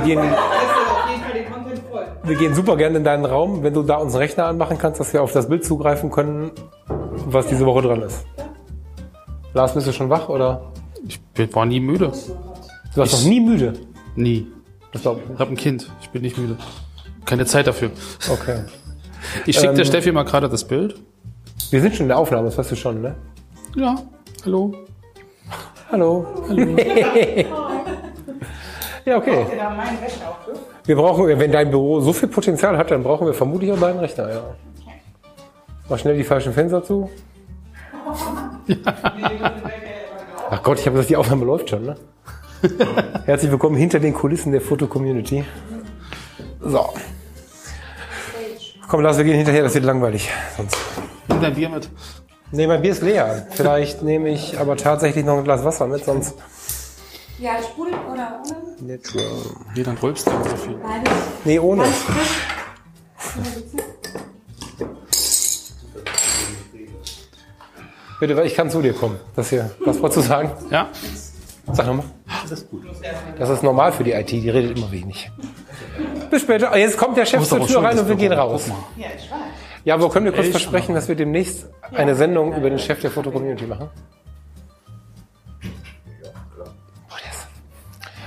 Content voll. wir gehen super gerne in deinen Raum, wenn du da unseren Rechner anmachen kannst, dass wir auf das Bild zugreifen können, was diese Woche dran ist. Lars, bist du schon wach oder? Ich bin- war nie müde. Du warst noch nie müde. Nie. Das glaub ich Ich habe ein Kind. Ich bin nicht müde. Keine Zeit dafür. Okay. Ich schicke Ähm, der Steffi mal gerade das Bild. Wir sind schon in der Aufnahme, das weißt du schon, ne? Ja. Hallo. Hallo. ja, okay. Da mein Rechner auch für. Wir brauchen, wenn dein Büro so viel Potenzial hat, dann brauchen wir vermutlich auch deinen Rechner, ja. Mach schnell die falschen Fenster zu. Ach Gott, ich habe gesagt, die Aufnahme läuft schon, ne? Herzlich willkommen hinter den Kulissen der Foto-Community. So. Komm, Lars, wir gehen hinterher, das wird langweilig. Sonst. Nimm dein Bier mit. Nee, mein Bier ist leer. Vielleicht nehme ich aber tatsächlich noch ein Glas Wasser mit, sonst. Ja, Sprudel oder ohne? Nee, dann rülpst du nicht so viel. Beides. Nee, ohne. Bitte, ich kann zu dir kommen. Das hier. Was wolltest du sagen? Ja? Sag nochmal. Das ist normal für die IT, die redet immer wenig. Bis später. Ah, Jetzt kommt der Chef zur Tür rein das und wir gehen raus. Ja, ich weiß. Ja, aber können wir kurz versprechen, dass wir demnächst eine Sendung über den Chef der Foto-Community machen?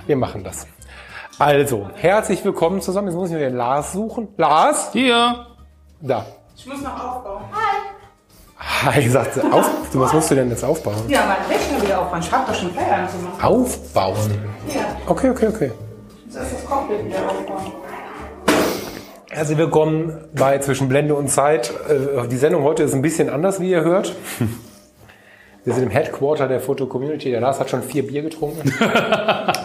Wir machen das. Also, herzlich willkommen zusammen. Jetzt muss ich mir den Lars suchen. Lars? Hier. Da. Ich muss noch aufbauen. Hi, sagt sie. Auf, du, was musst du denn jetzt aufbauen? Ja, mein Rechner wieder aufbauen. Ich hab doch schon Feierabend gemacht. Aufbauen. Ja, Okay, okay, okay. ich muss erst das Cockpit wieder aufbauen. Herzlich willkommen bei Zwischen Blende und Zeit. Äh, Die Sendung heute ist ein bisschen anders, wie ihr hört. Wir sind im Headquarter der Foto-Community. Der Lars hat schon vier Bier getrunken.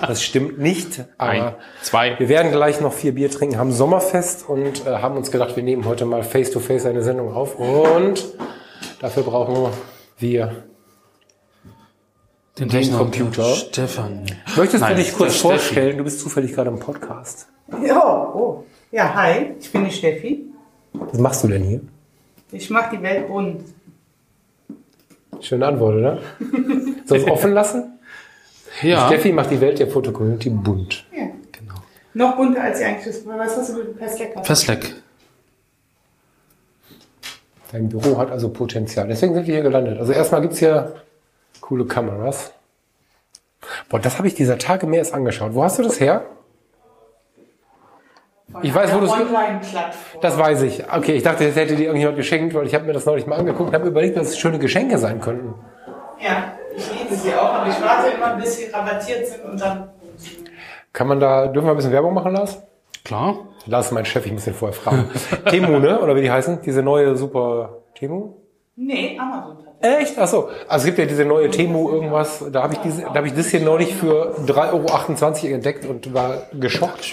Das stimmt nicht, aber Ein, zwei. wir werden gleich noch vier Bier trinken, haben Sommerfest und äh, haben uns gedacht, wir nehmen heute mal face-to-face eine Sendung auf. Und dafür brauchen wir... Den, Den Computer. Stefan. Möchtest Nein, du dich kurz vorstellen? Du bist zufällig gerade im Podcast. Ja, oh. Ja, hi, ich bin die Steffi. Was machst du denn hier? Ich mach die Welt bunt. Schöne Antwort, oder? Soll ich es offen lassen? Ja. Steffi macht die Welt der Foto-Community bunt. Ja. Genau. Noch bunter als sie eigentlich ist. Was hast du mit dem Pestlecker? Festleck. Dein Büro hat also Potenzial. Deswegen sind wir hier gelandet. Also erstmal gibt's hier coole Kameras. Boah, das habe ich dieser Tage mehr erst angeschaut. Wo hast du das her? Ich weiß, wo ge- Online-Plattform. Das weiß ich. Okay, ich dachte, das hätte dir irgendjemand geschenkt, weil ich habe mir das neulich mal angeguckt und habe überlegt, dass es schöne Geschenke sein könnten. Ja, ich liebe sie auch, aber ich warte immer, bis sie rabattiert sind und dann. Kann man da, dürfen wir ein bisschen Werbung machen, Lars? Klar. Lars ist mein Chef, ich muss ihn vorher fragen. Temu, ne? Oder wie die heißen? Diese neue super Temu? Nee, Amazon tatsächlich. Echt? Ach so. Also es gibt ja diese neue Temu irgendwas. Da habe ich diese, da habe ich das hier neulich für 3,28 Euro entdeckt und war geschockt.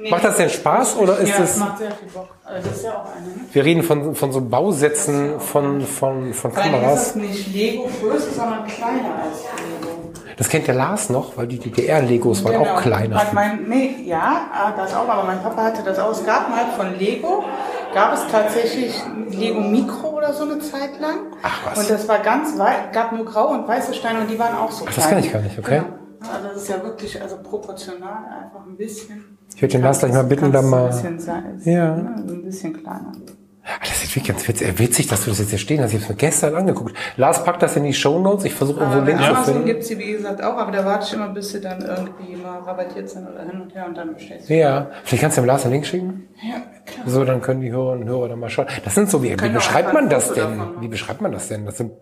Nee, Macht das denn Spaß oder ist ja, das? macht sehr viel Bock. Also das ist ja auch eine, ne? Wir reden von, von so Bausätzen von, von, von Vor ist Kameras. das nicht Lego größer, sondern kleiner als Lego. Das kennt der Lars noch, weil die DDR-Legos waren auch kleiner. Hat mein, nee, ja, ah, das auch, aber mein Papa hatte das auch. Es gab mal von Lego, gab es tatsächlich Lego Mikro oder so eine Zeit lang. Ach, was. Und das war ganz weit, gab nur grau und weiße Steine und die waren auch so Ach, das kann ich gar nicht, okay. Genau. Also das ist ja wirklich also proportional einfach ein bisschen. Ich würde den Lars gleich mal bitten, Kannst da du mal- Ein bisschen Ja. ne, Ein bisschen kleiner. Ah, Das ist wirklich ganz witzig, witzig, dass du das jetzt hier stehen hast. Ich habe es mir gestern angeguckt. Lars packt das in die Shownotes. Ich versuche irgendwo bei Links zu Amazon finden. gibt es sie, wie gesagt, auch, aber da warte ich immer, bis sie dann irgendwie mal rabattiert sind oder hin und her und dann bestellst du. Ja, vielleicht kannst du dem Lars einen Link schicken. Ja, klar. So, dann können die Hörerinnen und Hörer dann mal schauen. Das sind so wie, wie beschreibt man das denn? Wie beschreibt man das denn? Das sind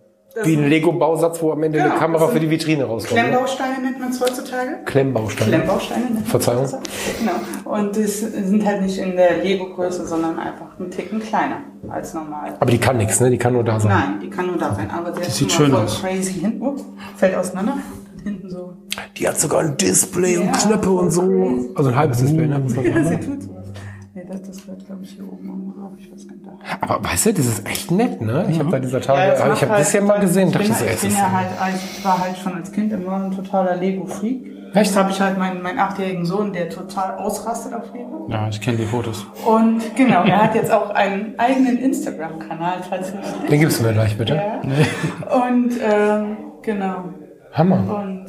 wie ein Lego-Bausatz, wo am Ende eine Genau, Kamera das für die Vitrine rauskommt. Ne? Klemmbausteine nennt man es heutzutage. Klemmbausteine. Klemmbausteine nennt man Verzeihung. es. Genau. Und die sind halt nicht in der Lego-Größe, sondern einfach einen Ticken kleiner als normal. Aber die kann nichts, ne? Die kann nur da sein. Nein, die kann nur da sein. Aber sie Die ist sieht schön voll aus. crazy hin. Ups, fällt auseinander. hinten so. Die hat sogar ein Display und Ja. Knöpfe und so. Also ein halbes Display, ne? Ja, sie tut so. Nee, das, das wird, glaube ich, hier oben am drauf. Ich weiß gar nicht. Aber weißt du, das ist echt nett, ne? Ich habe bei dieser Tage, das ich habe halt- das ja mal gesehen, ich dachte bin, ich es bin ja halt, ich war halt schon als Kind immer ein totaler Lego-Freak. Echt? Jetzt habe ich halt meinen, meinen achtjährigen Sohn, der total ausrastet auf Lego. Ja, ich kenne die Fotos. Und genau, er hat jetzt auch einen eigenen Instagram-Kanal tatsächlich. Den gibst du mir gleich, bitte. Ja. Und ähm, genau. Hammer. Und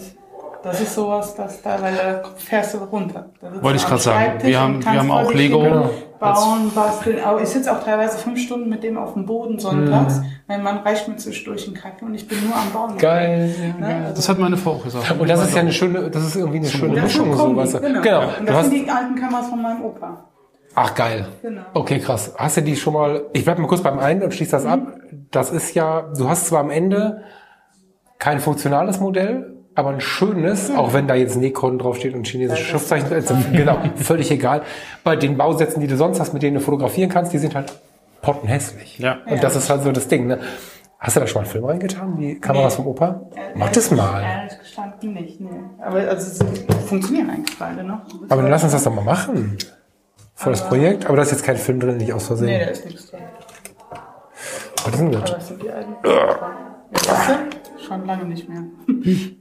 das ist sowas, dass da, weil da fährst du runter. Wollte ich grad sagen. Wir haben- wir haben auch Lego. Genau. Bauen, basteln. Aber ich sitze auch teilweise fünf Stunden mit dem auf dem Boden sonntags. Mhm. Mein Mann reicht mir zwischendurch einen Kaffee und ich bin nur am Bauen. Geil. Ne? Also, Das hat meine Frau auch gesagt. Und das ist ja eine schöne, das ist irgendwie eine schöne Mischung, so, weißt du. genau. Genau. Und Du das hast, sind die alten Kameras von meinem Opa. ach, geil. Genau. Okay, krass. Hast du die schon mal, ich bleib mal kurz beim einen und schließ das ab. Das ist ja, du hast zwar am Ende kein funktionales Modell, aber ein schönes, auch wenn da jetzt Nikon draufsteht und chinesische Schriftzeichen, also, genau, völlig egal. Bei den Bausätzen, die du sonst hast, mit denen du fotografieren kannst, die sind halt pottenhässlich. Ja. Und das ist halt so das Ding, ne? Hast du da schon mal einen Film reingetan, die Kameras vom Opa? Mach das mal. Ehrlich gestanden nicht, nee. Aber also, sie funktionieren eigentlich beide noch. Aber dann lass uns das doch mal machen. Voll das Projekt. Aber da ist jetzt kein Film drin, nicht aus Nee, Versehen. da ist nichts drin. Was ist denn das? Aber das sind die alten. Ja, das schon lange nicht mehr.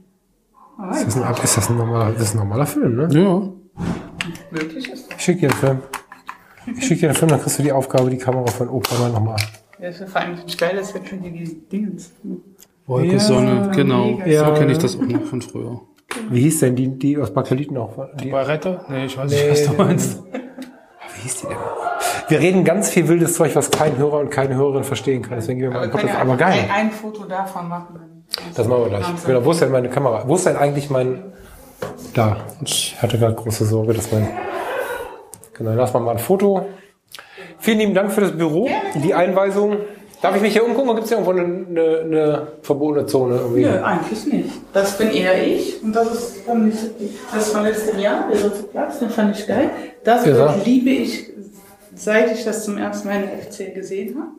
Aber Ist das ein, ist das ein normaler, das ist ein normaler Film, ne? Ja. wirklich ist das. Ich schicke dir den Film. Ich schicke dir den Film, dann kriegst du die Aufgabe, die Kamera von Opa mal nochmal. Ja, das ist vor allem finde ich geil, dass wir schon die Dingens. Wolke, Ja, wie genau. mega. So Ja. kenne ich das auch noch von früher. Wie hieß denn die, die aus Bakeliten auch? Die, Barrette? Nee, ich weiß Nee, nicht, was du nee, meinst. wie hieß die denn? Wir reden ganz viel wildes Zeug, was kein Hörer und keine Hörerin verstehen kann. Deswegen gehen wir mal Podcast. ja Aber geil. ein, ein Foto davon machen. Das machen wir gleich. Genau, wo ist denn meine Kamera? Wo ist denn eigentlich mein... Da. Ich hatte gerade große Sorge, dass mein... Genau, lass mal mal ein Foto. Vielen lieben Dank für das Büro, die Einweisung. Darf ich mich hier umgucken? Gibt es hier irgendwo eine, eine, eine verbotene Zone? Irgendwie? Nö, eigentlich nicht. Das bin eher ich und das ist von, das von letztem Jahr, der dritte Platz, den fand ich geil. Das Ja. Liebe ich, seit ich das zum ersten Mal in der FC gesehen habe.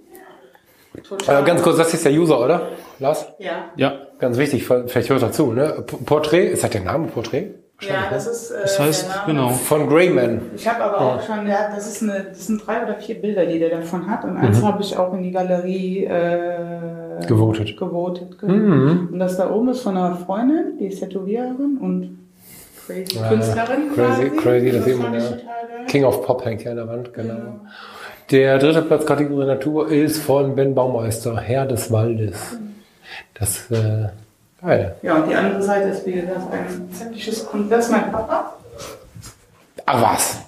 Total. Äh, ganz kurz, das ist der User, oder? Lars? Ja. Ja. Ganz wichtig, vielleicht hört er zu. Ne? P- Porträt, ist das der Name Porträt? Ja, das ist äh, Das heißt, der Name. genau. Von Greyman. Ich habe aber auch schon, ja, das ist eine, das sind drei oder vier Bilder, die der davon hat. Und eins habe ich auch in die Galerie äh, Gewotet. gewotet genau. Und das da oben ist von einer Freundin, die ist Tätowiererin und crazy Ja, Künstlerin. crazy, quasi. crazy, das sieht fand man ja. King of Pop hängt hier an der Wand, genau. Der dritte Platz Kategorie Natur ist von Ben Baumeister, Herr des Waldes. Das, äh, geil. Ja, und die andere Seite ist, wie gesagt, ein sämtliches Kunst. Das ist mein Papa. Ach was.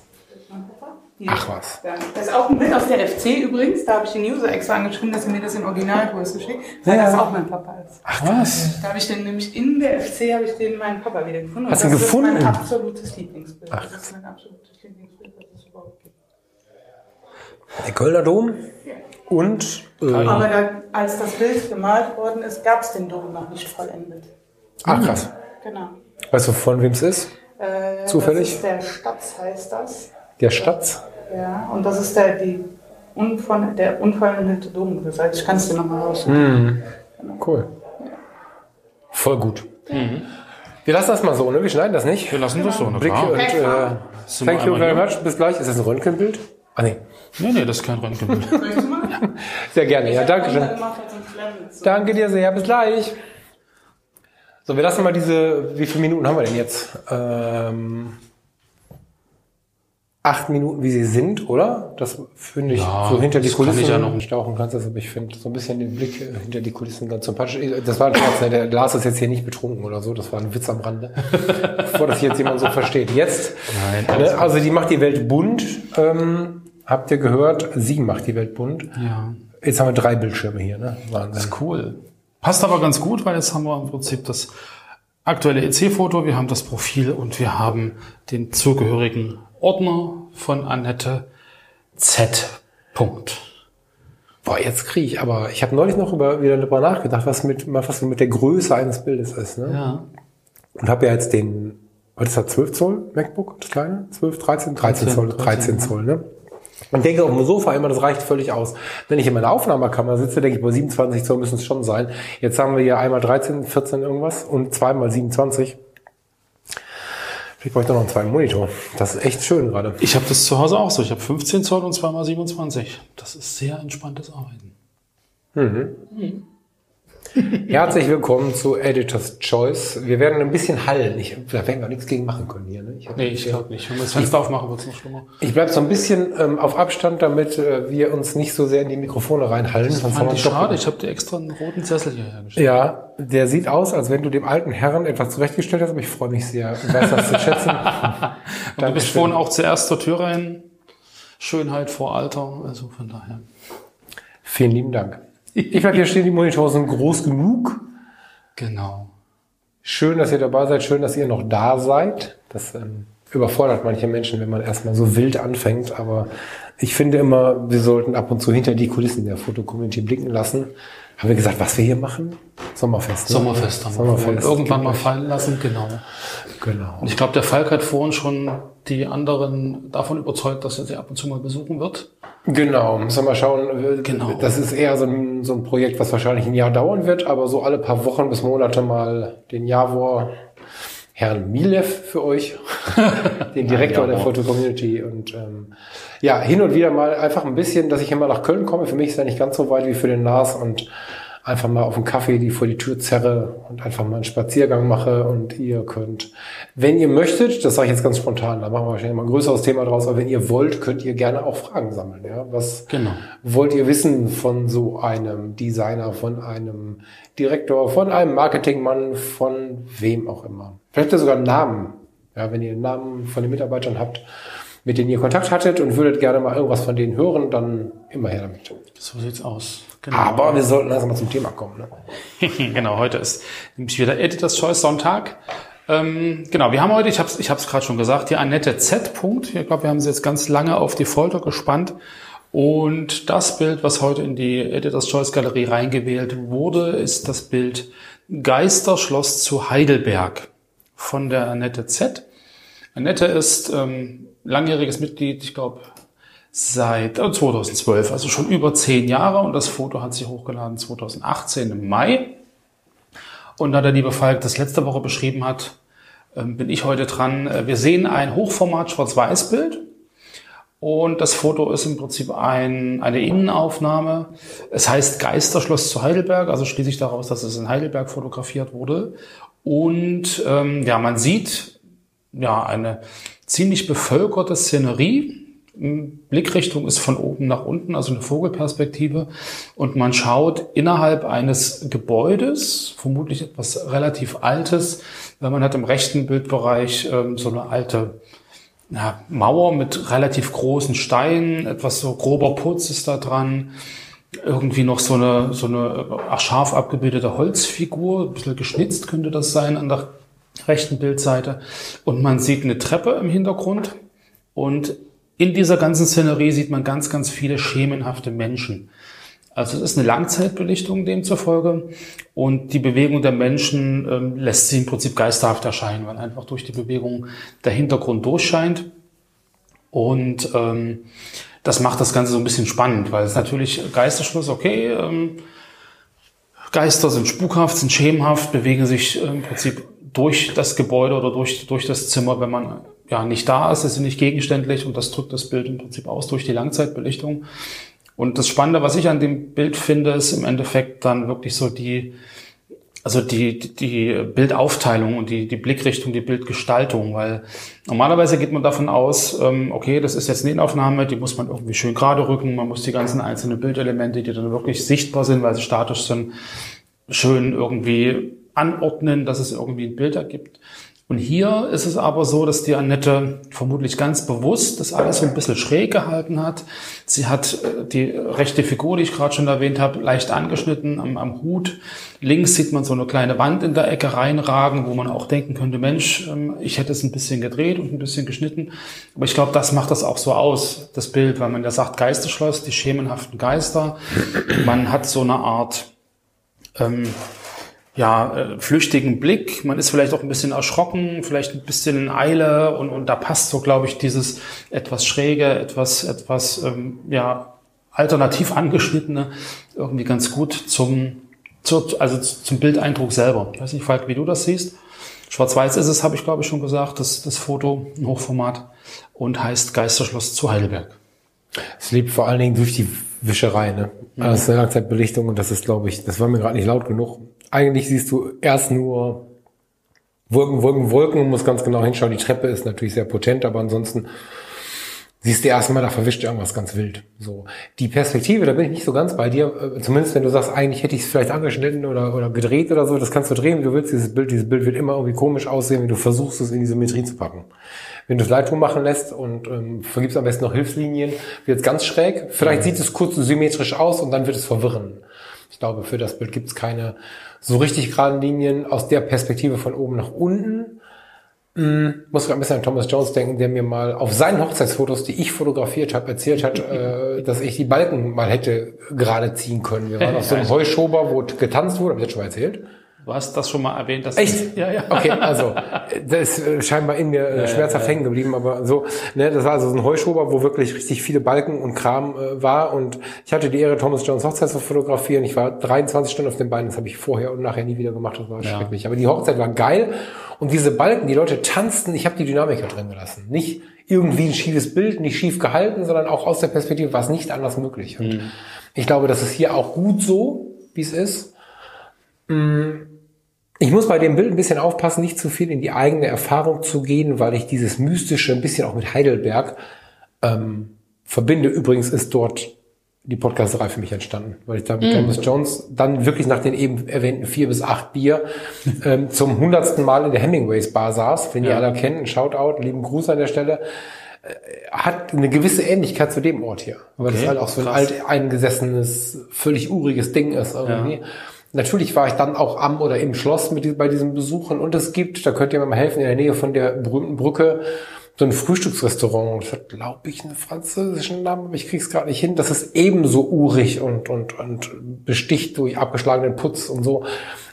Mein Papa. Die- Ach was. Das ist auch ein Bild aus der FC übrigens. Da habe ich den User extra angeschrieben, dass er mir das in Originalgröße schickt, weil Ja. das auch mein Papa ist. Ach was. Da habe ich den nämlich in der FC habe ich den meinen Papa wieder gefunden. Und Hast du ihn das gefunden? ist mein absolutes Lieblingsbild. Ach. Das ist mein absolutes Lieblingsbild, das es überhaupt gibt. Der Kölner Dom und, äh, Aber da, als das Bild gemalt worden ist, gab es den Dom noch nicht vollendet. ach krass. Genau. Weißt du, von wem es ist? Äh, Zufällig? Das ist der Statz heißt das. Der Stadt? Ja, und das ist der, die unvoll, der unvollendete Dom. Das heißt, ich kann es dir nochmal raus. Hm. Cool. Voll gut. Wir lassen das mal so, ne? Wir schneiden das nicht. Wir lassen das so, na Blick und, äh, thank you very much. Bis gleich. Ist das ein Röntgenbild? Ah, nee. Nee, nee, das ist kein Röntgenbild. Möchtest du mal? Sehr gerne. Ja, danke schön. Danke dir sehr, bis gleich. So, wir lassen mal diese, wie viele Minuten haben wir denn jetzt? Ähm, acht Minuten, wie sie sind, oder? Das finde ich Ja, so hinter die das kann Kulissen ich ja noch. stauchen kannst, das, aber ich finde so ein bisschen den Blick hinter die Kulissen ganz sympathisch. Das war ein Scherz, ne? der Lars ist jetzt hier nicht betrunken oder so, das war ein Witz am Rande. Bevor das jetzt jemand so versteht. Jetzt, Nein, ne? also die macht die Welt bunt, ähm, habt ihr gehört, sie macht die Welt bunt. Ja. Jetzt haben wir drei Bildschirme hier, ne? Wahnsinn. Das ist cool. Passt aber ganz gut, weil jetzt haben wir im Prinzip das aktuelle EC-Foto, wir haben das Profil und wir haben den zugehörigen Ordner von Annette Z. Punkt. Boah, jetzt kriege ich, aber ich habe neulich noch über, wieder darüber nachgedacht, was mit, was mit der Größe eines Bildes ist. Ne? Ja. Und habe ja jetzt den, was ist das, 12 Zoll MacBook, das kleine? 12, 13? 13 Zoll, 13 13, Zoll, ne? Und denke auf dem Sofa immer, das reicht völlig aus. Wenn ich in meiner Aufnahmekammer sitze, denke ich, bei 27 Zoll müssen es schon sein. Jetzt haben wir hier einmal 13, 14 irgendwas und zweimal 27. Vielleicht brauche ich doch noch einen zweiten Monitor. Das ist echt schön gerade. Ich habe das zu Hause auch so. Ich habe 15 Zoll und zweimal 27. Das ist sehr entspanntes Arbeiten. Herzlich willkommen zu Editor's Choice. Wir werden ein bisschen hallen. Ich, da werden wir nichts gegen machen können hier. Ne? Ich, Nee, ich glaube nicht. Wenn wir das Fenster aufmachen, wird es noch schlimmer. ich bleibe so ein bisschen ähm, auf Abstand, damit äh, wir uns nicht so sehr in die Mikrofone reinhallen. Das fand ich schade. Ich habe dir extra einen roten Sessel hierher gestellt. Ja, der sieht aus, als wenn du dem alten Herrn etwas zurechtgestellt hast, aber ich freue mich sehr. Du weißt das zu schätzen. Und du bist vorhin auch zuerst zur Tür rein. Schönheit vor Alter. Also von daher. Vielen lieben Dank. Ich glaube, hier stehen die Monitore sind groß genug. Genau. Schön, dass ihr dabei seid. Schön, dass ihr noch da seid. Das ähm, überfordert manche Menschen, wenn man erstmal so wild anfängt. Aber ich finde immer, wir sollten ab und zu hinter die Kulissen der Fotocommunity blicken lassen. Haben wir gesagt, was wir hier machen? Sommerfest. ne? Sommerfest haben wir Sommerfest. vorhin irgendwann mal fallen lassen. Genau. Genau. Und ich glaube, der Falk hat vorhin schon die anderen davon überzeugt, dass er sie ab und zu mal besuchen wird. Genau, müssen wir mal schauen. Genau. Das ist eher so ein, so ein Projekt, was wahrscheinlich ein Jahr dauern wird, aber so alle paar Wochen bis Monate mal den Javor Herrn Milev für euch, den Direktor der Foto-Community. Und ähm, ja, hin und wieder mal einfach ein bisschen, dass ich immer nach Köln komme. Für mich ist ja nicht ganz so weit wie für den Lars. Und einfach mal auf einen Kaffee die vor die Tür zerre und einfach mal einen Spaziergang mache und ihr könnt, wenn ihr möchtet, das sage ich jetzt ganz spontan, da machen wir wahrscheinlich mal ein größeres Thema draus, aber wenn ihr wollt, könnt ihr gerne auch Fragen sammeln. Ja? Was Genau. wollt ihr wissen von so einem Designer, von einem Direktor, von einem Marketingmann, von wem auch immer? Vielleicht habt ihr sogar einen Namen. Ja, wenn ihr einen Namen von den Mitarbeitern habt, mit denen ihr Kontakt hattet und würdet gerne mal irgendwas von denen hören, dann immer her damit. So sieht's aus. Genau. Aber wir sollten langsam mal zum Thema kommen. Ne? genau, heute ist nämlich wieder Editors Choice Sonntag. Ähm, genau, wir haben heute, ich habe es ich gerade schon gesagt, die Annette Z. Punkt. Ich glaube, wir haben sie jetzt ganz lange auf die Folter gespannt. Und das Bild, was heute in die Editors Choice Galerie reingewählt wurde, ist das Bild Geisterschloss zu Heidelberg von der Annette Z. Annette ist ähm, langjähriges Mitglied, ich glaube, seit äh, 2012, also schon über zehn Jahre. Und das Foto hat sie hochgeladen 2018 im Mai. Und da der liebe Falk das letzte Woche beschrieben hat, ähm, bin ich heute dran. Äh, Wir sehen ein Hochformat Schwarz-Weiß-Bild. Und das Foto ist im Prinzip ein, eine Innenaufnahme. Es heißt Geisterschloss zu Heidelberg, also schließe ich daraus, dass es in Heidelberg fotografiert wurde. Und ähm, ja, man sieht ja eine ziemlich bevölkerte Szenerie. Blickrichtung ist von oben nach unten, also eine Vogelperspektive. Und man schaut innerhalb eines Gebäudes, vermutlich etwas relativ Altes, man hat im rechten Bildbereich ähm, so eine alte ja, Mauer mit relativ großen Steinen, etwas so grober Putz ist da dran. Irgendwie noch so eine, so eine ach, scharf abgebildete Holzfigur, ein bisschen geschnitzt könnte das sein an der rechten Bildseite. Und man sieht eine Treppe im Hintergrund. Und in dieser ganzen Szenerie sieht man ganz, ganz viele schemenhafte Menschen. Also es ist eine Langzeitbelichtung demzufolge und die Bewegung der Menschen ähm, lässt sie im Prinzip geisterhaft erscheinen, weil einfach durch die Bewegung der Hintergrund durchscheint. Und ähm, das macht das Ganze so ein bisschen spannend, weil es natürlich Geisterschluss, okay, ähm, Geister sind spukhaft, sind schemenhaft, bewegen sich äh, im Prinzip durch das Gebäude oder durch, durch das Zimmer, wenn man ja nicht da ist, ist sie nicht gegenständlich und das drückt das Bild im Prinzip aus durch die Langzeitbelichtung. Und das Spannende, was ich an dem Bild finde, ist im Endeffekt dann wirklich so die, also die, die Bildaufteilung und die, die Blickrichtung, die Bildgestaltung, weil normalerweise geht man davon aus, ähm, okay, das ist jetzt eine Innenaufnahme, die muss man irgendwie schön gerade rücken, man muss die ganzen einzelnen Bildelemente, die dann wirklich sichtbar sind, weil sie statisch sind, schön irgendwie anordnen, dass es irgendwie ein Bild ergibt. Und hier ist es aber so, dass die Annette vermutlich ganz bewusst das alles so ein bisschen schräg gehalten hat. Sie hat äh, die rechte Figur, die ich gerade schon erwähnt habe, leicht angeschnitten am, am Hut. Links sieht man so eine kleine Wand in der Ecke reinragen, wo man auch denken könnte, Mensch, ähm, ich hätte es ein bisschen gedreht und ein bisschen geschnitten. Aber ich glaube, das macht das auch so aus, das Bild, weil man ja sagt, Geisterschloss, die schemenhaften Geister. Man hat so eine Art ähm, ja, äh, flüchtigen Blick. Man ist vielleicht auch ein bisschen erschrocken, vielleicht ein bisschen in Eile und, und da passt so, glaube ich, dieses etwas schräge, etwas, etwas, ähm, ja, alternativ angeschnittene irgendwie ganz gut zum, zur, also zum Bildeindruck selber. Ich weiß nicht, Falk, wie du das siehst. Schwarz-Weiß ist es, habe ich glaube ich schon gesagt, das, das Foto, ein Hochformat und heißt Geisterschloss zu Heidelberg. Es lebt vor allen Dingen durch die Wischerei, ne? Mhm. Also Langzeitbelichtung und das ist, glaube ich, das war mir gerade nicht laut genug. Eigentlich siehst du erst nur Wolken, Wolken, Wolken und musst ganz genau hinschauen. Die Treppe ist natürlich sehr potent, aber ansonsten siehst du erstmal, da verwischt irgendwas ganz wild. So. Die Perspektive, da bin ich nicht so ganz bei dir. Äh, Zumindest wenn du sagst, eigentlich hätte ich es vielleicht angeschnitten oder, oder gedreht oder so, das kannst du drehen, wie du willst. Dieses Bild, dieses Bild wird immer irgendwie komisch aussehen, wenn du versuchst, es in die Symmetrie zu packen. Wenn du es Lightroom machen lässt und ähm, vergibst am besten noch Hilfslinien, wird es ganz schräg. Vielleicht sieht es kurz symmetrisch aus und dann wird es verwirren. Ich glaube, für das Bild gibt es keine so richtig geraden Linien aus der Perspektive von oben nach unten. Hm, muss gerade ein bisschen an Thomas Jones denken, der mir mal auf seinen Hochzeitsfotos, die ich fotografiert habe, erzählt hat, äh, dass ich die Balken mal hätte gerade ziehen können. Wir waren auf so einem Heuschober, wo getanzt wurde, habe ich das schon mal erzählt? Du hast das schon mal erwähnt. Dass Echt? Ja, ja. Okay, also das ist äh, scheinbar in mir äh, schmerzhaft hängen geblieben, aber so, ne, das war also so ein Heuschober, wo wirklich richtig viele Balken und Kram äh, war und ich hatte die Ehre, Thomas Jones Hochzeit zu fotografieren. Ich war 23 Stunden auf den Beinen, das habe ich vorher und nachher nie wieder gemacht, das war Ja. schrecklich. Aber die Hochzeit war geil und diese Balken, die Leute tanzten, ich habe die Dynamiker drin gelassen. Nicht irgendwie ein schiefes Bild, nicht schief gehalten, sondern auch aus der Perspektive war es nicht anders möglich. Und ich glaube, das ist hier auch gut so, wie es ist. Ich muss bei dem Bild ein bisschen aufpassen, nicht zu viel in die eigene Erfahrung zu gehen, weil ich dieses Mystische ein bisschen auch mit Heidelberg ähm, verbinde. Übrigens ist dort die Podcasterei für mich entstanden, weil ich da mit Thomas Jones dann wirklich nach den eben erwähnten vier bis acht Bier ähm, zum hundertsten Mal in der Hemingways Bar saß. Wenn ihr alle kennt, ein Shoutout, lieben Gruß an der Stelle Äh, hat eine gewisse Ähnlichkeit zu dem Ort hier. Weil Okay, halt auch so ein alt eingesessenes, völlig uriges Ding ist irgendwie. Natürlich war ich dann auch am oder im Schloss mit, bei diesen Besuchen und es gibt, da könnt ihr mir mal helfen, in der Nähe von der berühmten Brücke so ein Frühstücksrestaurant. Das hat, glaube ich, einen französischen Namen, aber ich krieg's gerade nicht hin. Das ist ebenso urig und, und, und besticht durch abgeschlagenen Putz und so.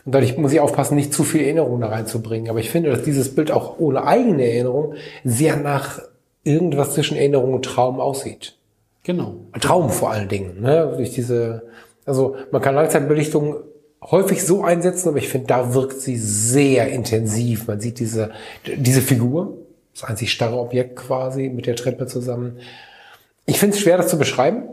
Und dadurch muss ich aufpassen, nicht zu viel Erinnerung da reinzubringen. Aber ich finde, dass dieses Bild auch ohne eigene Erinnerung sehr nach irgendwas zwischen Erinnerung und Traum aussieht. Genau. Traum vor allen Dingen, ne? Durch diese, also man kann Langzeitbelichtung häufig so einsetzen, aber ich finde, da wirkt sie sehr intensiv. Man sieht diese, diese Figur, das einzig starre Objekt quasi mit der Treppe zusammen. Ich finde es schwer, das zu beschreiben.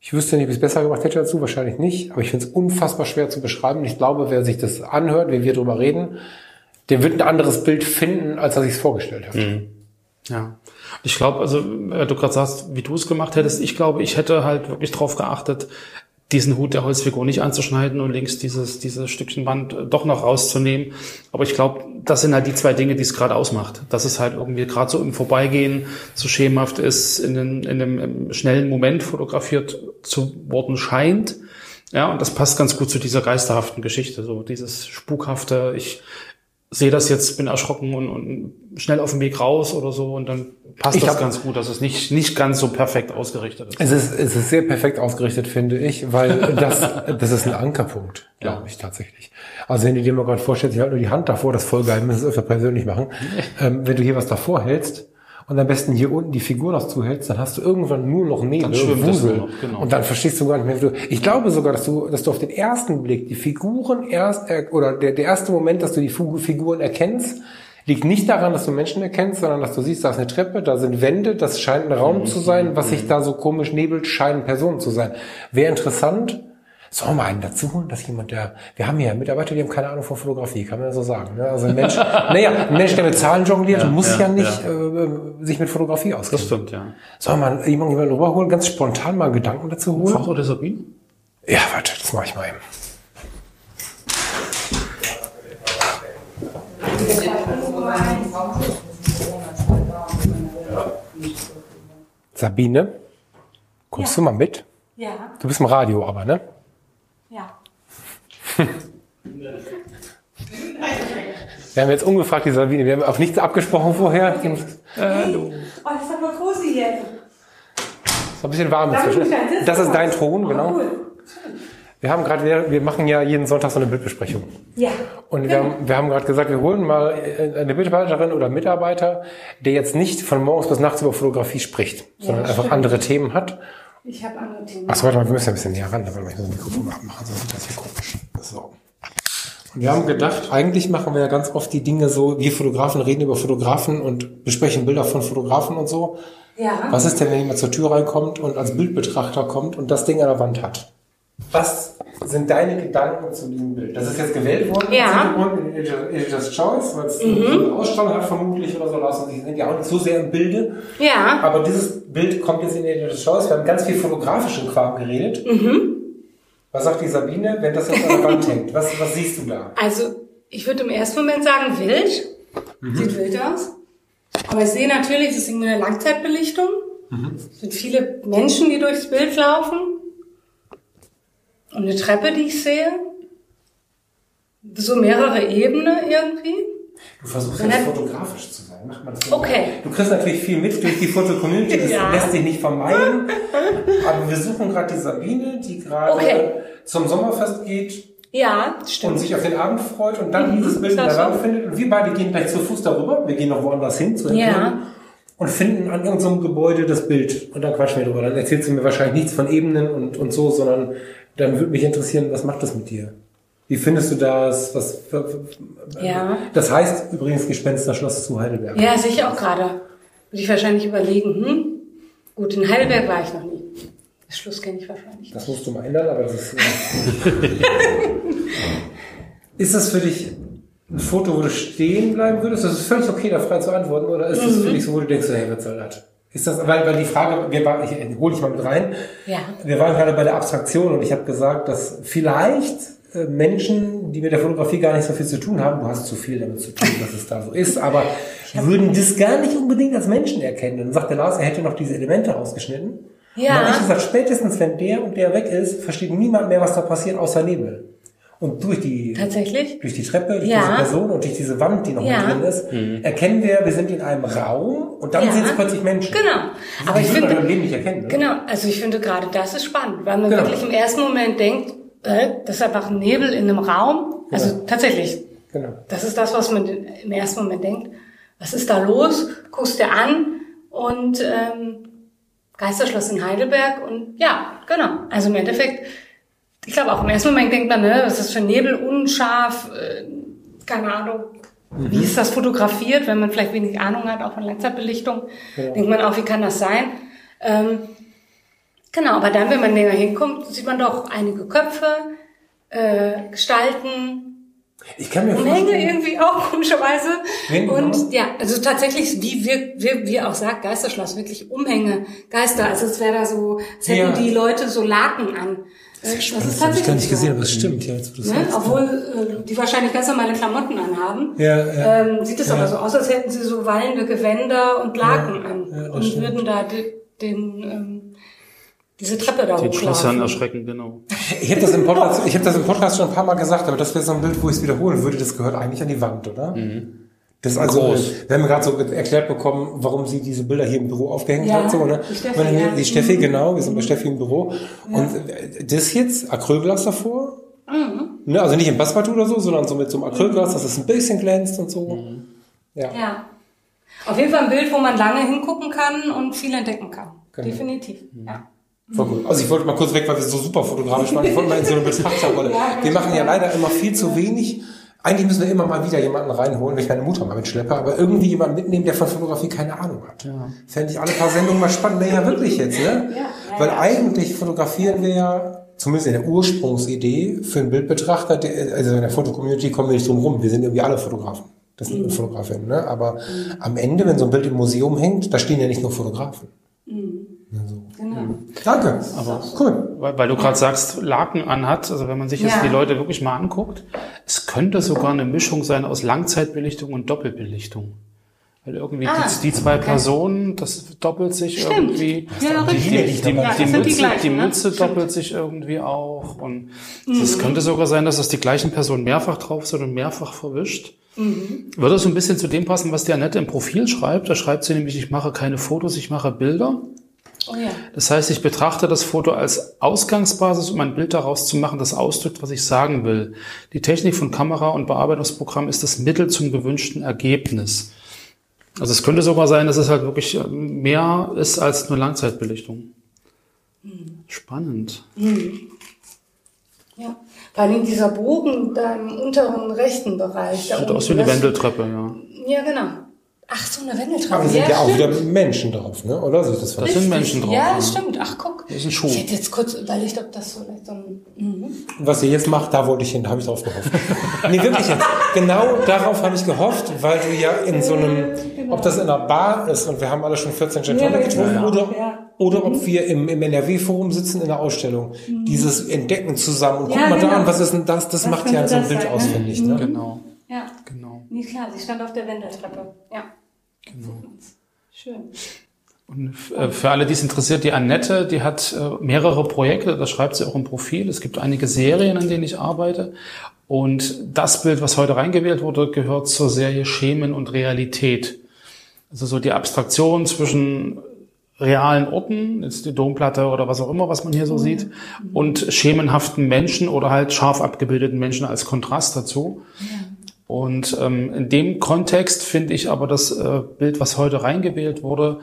Ich wüsste nicht, wie ich es besser gemacht hätte dazu, wahrscheinlich nicht, aber ich finde es unfassbar schwer zu beschreiben. Ich glaube, wer sich das anhört, wenn wir drüber reden, der wird ein anderes Bild finden, als er sich es vorgestellt hat. Ja. Ich glaube, also, äh, du gerade sagst, wie du es gemacht hättest, ich glaube, ich hätte halt wirklich drauf geachtet, diesen Hut der Holzfigur nicht anzuschneiden und links dieses, dieses Stückchen Band äh, doch noch rauszunehmen. Aber ich glaube, das sind halt die zwei Dinge, die es gerade ausmacht. Dass es halt irgendwie gerade so im Vorbeigehen so schemenhaft ist, in, den, in einem schnellen Moment fotografiert zu worden scheint. Ja, und das passt ganz gut zu dieser geisterhaften Geschichte. So dieses spukhafte, ich sehe das jetzt, bin erschrocken und, und schnell auf dem Weg raus oder so und dann passt Ich das ganz gut, dass es nicht, nicht ganz so perfekt ausgerichtet ist. Es ist, es ist sehr perfekt ausgerichtet, finde ich, weil das, das ist ein Ankerpunkt, glaube ich tatsächlich. Also wenn du dir mal gerade vorstellst, ich halte nur die Hand davor, das ist voll geil, wir müssen es öfter persönlich machen. Ähm, wenn du hier was davor hältst und am besten hier unten die Figur noch zuhältst, dann hast du irgendwann nur noch Nebel, es Wusel. noch, genau. Und dann verstehst du gar nicht mehr, wie du, ich glaube sogar, dass du, dass du auf den ersten Blick die Figuren erst, er- oder der, der erste Moment, dass du die Figuren erkennst, liegt nicht daran, dass du Menschen erkennst, sondern dass du siehst, da ist eine Treppe, da sind Wände, das scheint ein Raum zu sein, was sich da so komisch nebelt, scheinen Personen zu sein. Wäre interessant, sollen wir mal einen dazu holen, dass jemand, der, wir haben hier Mitarbeiter, die haben keine Ahnung von Fotografie, kann man ja so sagen. Ne? Also ein Mensch, naja, ein Mensch, der mit Zahlen jongliert, muss ja, ja, nicht Äh, sich mit Fotografie auskennen. Das stimmt, ja. Sollen wir mal jemanden rüberholen, ganz spontan mal Gedanken dazu holen? Fach oder Sabine? Ja, warte, das mache ich mal eben. Sabine, kommst du mal mit? Ja, Du bist im Radio aber, ne? Ja. Wir haben jetzt ungefragt die Sabine, wir haben auf nichts abgesprochen vorher. Oh, das ist aber cozy hier. Ist ein bisschen warm inzwischen. Das ist dein Thron, Oh, genau. Wir haben gerade, wir, machen ja jeden Sonntag so eine Bildbesprechung. Ja. Und wir haben, wir haben gerade gesagt, wir holen mal äh, eine Mitarbeiterin oder Mitarbeiter, der jetzt nicht von morgens bis nachts über Fotografie spricht, sondern einfach stimmt. andere Themen hat. Ich habe andere Themen. Achso, warte mal, wir müssen ja ein bisschen näher ran, damit wir das Mikrofon mal abmachen, sonst wird das hier komisch. So. Und wir haben gedacht, eigentlich machen wir ja ganz oft die Dinge so, wir Fotografen reden über Fotografen und besprechen Bilder von Fotografen und so. Ja. Was ist denn, wenn jemand zur Tür reinkommt und als Bildbetrachter kommt und das Ding an der Wand hat? Was sind deine Gedanken zu diesem Bild? Das ist jetzt gewählt worden Ja. Mhm. Editor- Editor's Choice, weil es eine Ausstrahlung hat vermutlich oder so lassen. Sie sind ja auch nicht so sehr im Bilde. Ja. Aber dieses Bild kommt jetzt in Editor's Choice. Wir haben ganz viel fotografischen Kram geredet. Mhm. Was sagt die Sabine, wenn das jetzt an der Wand hängt? Was, was siehst du da? Also, ich würde im ersten Moment sagen, wild. Sieht wild aus. Aber ich sehe natürlich, es ist eine Langzeitbelichtung. Es sind viele Menschen, die durchs Bild laufen. Und eine Treppe, die ich sehe. So mehrere Ebenen irgendwie. Du versuchst jetzt hat- fotografisch zu sein. Mach mal das Okay. Du kriegst natürlich viel mit durch die Foto-Community, das Ja. lässt sich nicht vermeiden. Aber wir suchen gerade die Sabine, die gerade Okay. zum Sommerfest geht Ja, und stimmt. sich auf den Abend freut und dann dieses Bild in der Wand so? findet. Und wir beide gehen gleich zu Fuß darüber. Wir gehen noch woanders hin zu Ja. entlang und finden an irgendeinem Gebäude das Bild. Und dann quatschen wir drüber. Dann erzählst du mir wahrscheinlich nichts von Ebenen und, und so, sondern dann würde mich interessieren, was macht das mit dir? Wie findest du das? Was, Ja. Das heißt übrigens Gespensterschloss zu Heidelberg. Ja, sicher auch gerade. Würde ich wahrscheinlich überlegen, hm? Gut, in Heidelberg war ich noch nie. Das Schluss kenne ich wahrscheinlich. Das musst du mal ändern, aber das ist. Äh ist das für dich ein Foto, wo du stehen bleiben würdest? Das ist völlig okay, da frei zu antworten, oder ist das für dich so, wo du denkst, hey, was soll das? Ist das, weil, weil die Frage, wir waren, ich hole dich mal mit rein. Ja. Wir waren gerade bei der Abstraktion und ich habe gesagt, dass vielleicht äh, Menschen, die mit der Fotografie gar nicht so viel zu tun haben, du hast zu viel damit zu tun, dass es da so ist, aber würden das gar nicht unbedingt als Menschen erkennen. Dann sagt der Lars, er hätte noch diese Elemente rausgeschnitten. Ja. Und dann habe ich gesagt, spätestens wenn der und der weg ist, versteht niemand mehr, was da passiert, außer Nebel. Und durch die, Tatsächlich? durch die Treppe, durch Ja. diese Person und durch diese Wand, die noch Ja. mit drin ist, erkennen wir, wir sind in einem Raum und dann Ja. sind es plötzlich Menschen. Genau. Aber die ich würden man finde, im Leben nicht erkennen. Ne? genau, also ich finde gerade das ist spannend, weil man Genau. wirklich im ersten Moment denkt, äh, das ist einfach ein Nebel in einem Raum. Also Genau. tatsächlich, Genau. das ist das, was man im ersten Moment denkt. Was ist da los? Guckst dir an und ähm, Geisterschloss in Heidelberg und ja, genau. Also im Endeffekt, ich glaube auch im ersten Moment denkt man, ne, was ist das für Nebel, unscharf, äh, keine Ahnung. Wie ist das fotografiert, wenn man vielleicht wenig Ahnung hat, auch von Langzeitbelichtung? Denkt man auch, wie kann das sein? Ähm, genau, aber dann, wenn man näher hinkommt, sieht man doch einige Köpfe, äh, Gestalten, Ich kann mir Umhänge vorstellen, irgendwie auch, komischerweise. Wen genau? Und ja, also tatsächlich, wie wir, wir, wie auch sagt, Geisterschloss, wirklich Umhänge, Geister. Also es wäre da so, es hätten Ja. die Leute so Laken an. Das ist, das habe ich gar nicht gesehen, aber es stimmt. Ja, jetzt, Ne? Obwohl äh, die wahrscheinlich ganz normale Klamotten anhaben. Ja, ja. Ähm, sieht es aber so aus, als hätten sie so wallende Gewänder und Laken an. ja, und stimmt. würden da die, den, ähm, diese Treppe da Den Schlossherrn hochlaufen. erschrecken, genau. Ich habe das, im Podcast- ich hab das im Podcast schon ein paar Mal gesagt, aber das wäre so ein Bild, wo ich es wiederholen würde. Das gehört eigentlich an die Wand, oder? Das ist also, Groß. wir haben gerade so erklärt bekommen, warum sie diese Bilder hier im Büro aufgehängt Ja, hat. So, ne? die Steffi, ja. die Steffi, genau, wir sind bei Steffi im Büro. Und äh, das jetzt, Acrylglas davor. Ne, also nicht im Passepartout oder so, sondern so mit so einem Acrylglas, dass es ein bisschen glänzt und so. Ja. Ja. Auf jeden Fall ein Bild, wo man lange hingucken kann und viel entdecken kann. Genau. Definitiv. Ja. Voll gut. Also ich wollte mal kurz weg, weil wir so super fotografisch waren. Ich wollte mal in so eine Betrachterrolle. Wir machen ja leider immer viel zu wenig. Eigentlich müssen wir immer mal wieder jemanden reinholen, wenn ich meine Mutter mal mitschleppe, aber irgendwie jemanden mitnehmen, der von Fotografie keine Ahnung hat. Fände ich alle paar Sendungen mal spannend. Nee, ja wirklich jetzt, ne? Weil eigentlich fotografieren wir ja, zumindest in der Ursprungsidee, für einen Bildbetrachter, der, also in der Fotocommunity kommen wir nicht drum rum. Wir sind irgendwie alle Fotografen. Das sind nur Fotografinnen, ne? Aber am Ende, wenn so ein Bild im Museum hängt, da stehen ja nicht nur Fotografen. Genau. Danke. Aber cool. weil, weil du gerade sagst, Laken anhat, also wenn man sich jetzt Ja. die Leute wirklich mal anguckt, es könnte sogar eine Mischung sein aus Langzeitbelichtung und Doppelbelichtung. Weil irgendwie Ah, die, die zwei okay. Personen, das doppelt sich Stimmt. irgendwie. Ja, die, die, die, Ja, die, Mütze, gleichen, die ne? Mütze Stimmt. Mhm. doppelt sich irgendwie auch. Und es könnte sogar sein, dass das die gleichen Personen mehrfach drauf sind und mehrfach verwischt. Mhm. Würde das so ein bisschen zu dem passen, was die Annette im Profil schreibt? Da schreibt sie nämlich, ich mache keine Fotos, ich mache Bilder. Oh ja. Das heißt, ich betrachte das Foto als Ausgangsbasis, um ein Bild daraus zu machen, das ausdrückt, was ich sagen will. Die Technik von Kamera und Bearbeitungsprogramm ist das Mittel zum gewünschten Ergebnis. Also es könnte sogar sein, dass es halt wirklich äh, mehr ist als nur Langzeitbelichtung. Spannend. Ja. Vor allem dieser Bogen da im unteren rechten Bereich. Sieht aus wie eine Wendeltreppe, ja. Ja, genau. Ach, so eine Wendeltreppe. Aber sind ja, auch stimmt. wieder Menschen drauf, ne? oder? Sieht das Das sind Menschen drauf. Ja, ja. stimmt. Ach, guck. Das ist ein Schuh. Ich hätte jetzt kurz überlegt, ob das so so ein... Mhm. Was ihr jetzt macht, da wollte ich hin, da habe ich drauf gehofft. nee, wirklich jetzt. Genau darauf habe ich gehofft, weil du ja in so einem, ob das in einer Bar ist und wir haben alle schon 14 Gin Tonic Ja, getrunken ja. oder, Ja. oder ob wir im, im NRW-Forum sitzen in der Ausstellung. Dieses Entdecken zusammen und guck Ja, mal da genau. an, was ist denn das? Das Was macht ja so ein das Bild sein, aus, ne? finde ich. Ne? Genau, Ja. genau. Nee, klar, sie stand auf der Wendeltreppe. Ja. Schön. Und äh, für alle, die es interessiert, die Annette, die hat äh, mehrere Projekte, das schreibt sie auch im Profil. Es gibt einige Serien, an denen ich arbeite. Und das Bild, was heute reingewählt wurde, gehört zur Serie Schemen und Realität. Also so die Abstraktion zwischen realen Orten, jetzt die Domplatte oder was auch immer, was man hier so sieht, und schemenhaften Menschen oder halt scharf abgebildeten Menschen als Kontrast dazu. Und ähm, in dem Kontext finde ich aber das äh, Bild, was heute reingewählt wurde,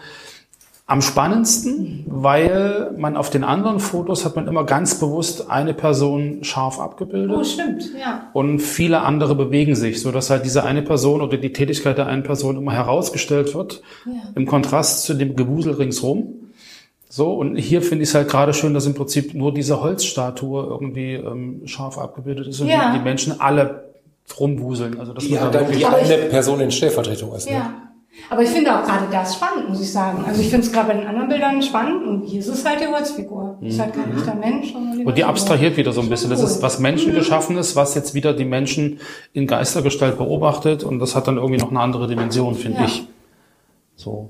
am spannendsten, weil man auf den anderen Fotos hat man immer ganz bewusst eine Person scharf abgebildet Oh, stimmt, ja. und viele andere bewegen sich, so dass halt diese eine Person oder die Tätigkeit der einen Person immer herausgestellt wird Ja. im Kontrast zu dem Gewusel ringsrum. So und hier finde ich es halt gerade schön, dass im Prinzip nur diese Holzstatue irgendwie ähm, scharf abgebildet ist und Ja. die, die Menschen alle rumwuseln. Also dass Die, man da dann die eine Person in Stellvertretung ist. Ne? Ja. Aber ich finde auch gerade das spannend, muss ich sagen. Also ich finde es gerade bei den anderen Bildern spannend und hier ist es halt die Holzfigur. Ist halt kein echter Mensch. sondern Und die abstrahiert wieder so ein bisschen. Das ist was Menschengeschaffenes, was jetzt wieder die Menschen in Geistergestalt beobachtet und das hat dann irgendwie noch eine andere Dimension, finde Ja. ich. So.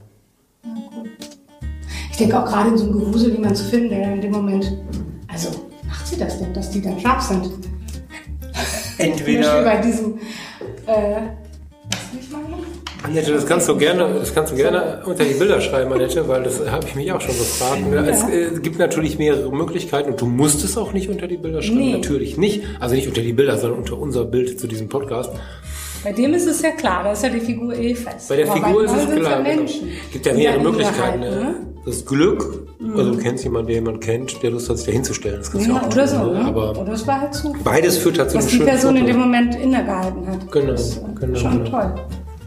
Ich denke auch gerade in so einem Gewusel jemanden zu finden, der in dem Moment, also macht sie das denn, dass die dann scharf sind? Zum Beispiel Entweder bei diesem, äh? Annette, das kannst du gerne, das kannst du gerne unter die Bilder schreiben, Annette, weil das habe ich mich auch schon gefragt. Es äh, gibt natürlich mehrere Möglichkeiten und du musst es auch nicht unter die Bilder schreiben. Nee. Natürlich nicht. Also nicht unter die Bilder, sondern unter unser Bild zu diesem Podcast. Bei dem ist es ja klar, da ist ja die Figur eh fest. Bei der Aber Figur ist bei es anderen sind's klar. Ja genau. Gibt ja mehrere Möglichkeiten. innehalten, Ne? Das Glück, also du kennst jemanden, der jemanden kennt, der Lust hat, sich da hinzustellen. Das kannst du Ja, auch oder so, ne? ne? Aber oder es war halt Zufall. beides führt dazu Dass einem die Person in Foto. dem Moment innegehalten hat. Genau, Das ist genau, Schon genau. toll.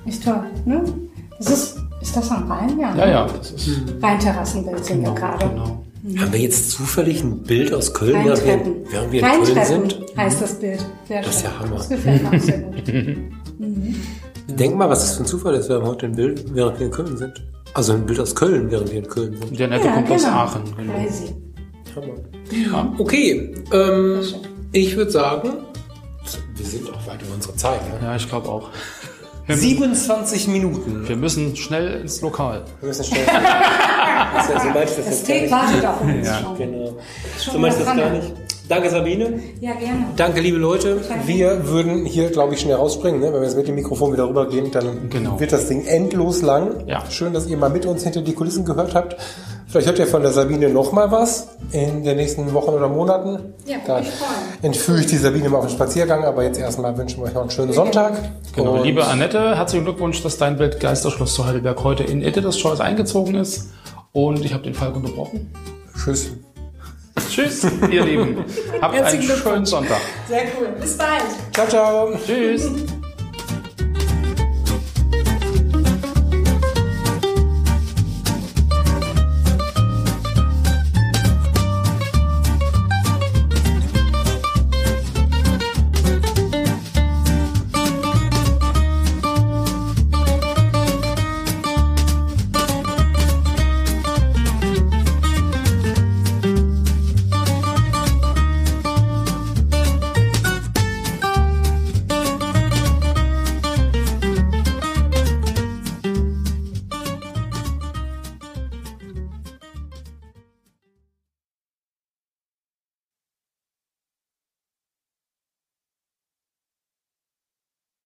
Ist toll, ne? Das ist, ist das am Rhein? Ja, Ja, ne? ja, das ist Rheinterrassenbild sind wir gerade. genau. Haben wir jetzt zufällig ein Bild aus Köln, während wir, während wir in Köln sind? heißt das Bild. Sehr Das ist ja Hammer. Das gefällt mir auch sehr gut. Denk mal, was das für ein Zufall ist. Wir haben heute ein Bild, während wir in Köln sind. Also ein Bild aus Köln, während wir in Köln sind. Der Nette kommt aus Aachen. Genau. Crazy. Hammer. Okay, ähm, ich würde sagen, wir sind auch weit über unsere Zeit. Ne? Ja, ich glaube auch. 27 Minuten. Wir müssen schnell ins Lokal. Wir müssen schnell. das ist ja, so das Steak wartet auf uns schon. Genau. Schon So meinst du das gar nicht. Danke, Sabine. Ja, gerne. Danke, liebe Leute. Wir würden hier, glaube ich, schnell rausspringen. Ne? Wenn wir jetzt mit dem Mikrofon wieder rübergehen, dann Genau. wird das Ding endlos lang. Ja. Schön, dass ihr mal mit uns hinter die Kulissen gehört habt. Vielleicht hört ihr von der Sabine noch mal was in den nächsten Wochen oder Monaten. Ja, würde da mich freuen. entführe ich die Sabine mal auf den Spaziergang. Aber jetzt erstmal wünschen wir euch noch einen schönen Sonntag. Genau. Und Liebe Annette, herzlichen Glückwunsch, dass dein Bild Geisterschloss zu Heidelberg heute in Editors Choice eingezogen ist. Und ich habe den Fall unterbrochen. Tschüss. Tschüss, ihr Lieben. Habt einen schönen. Sonntag. Sehr cool. Bis bald. Ciao, ciao. Tschüss.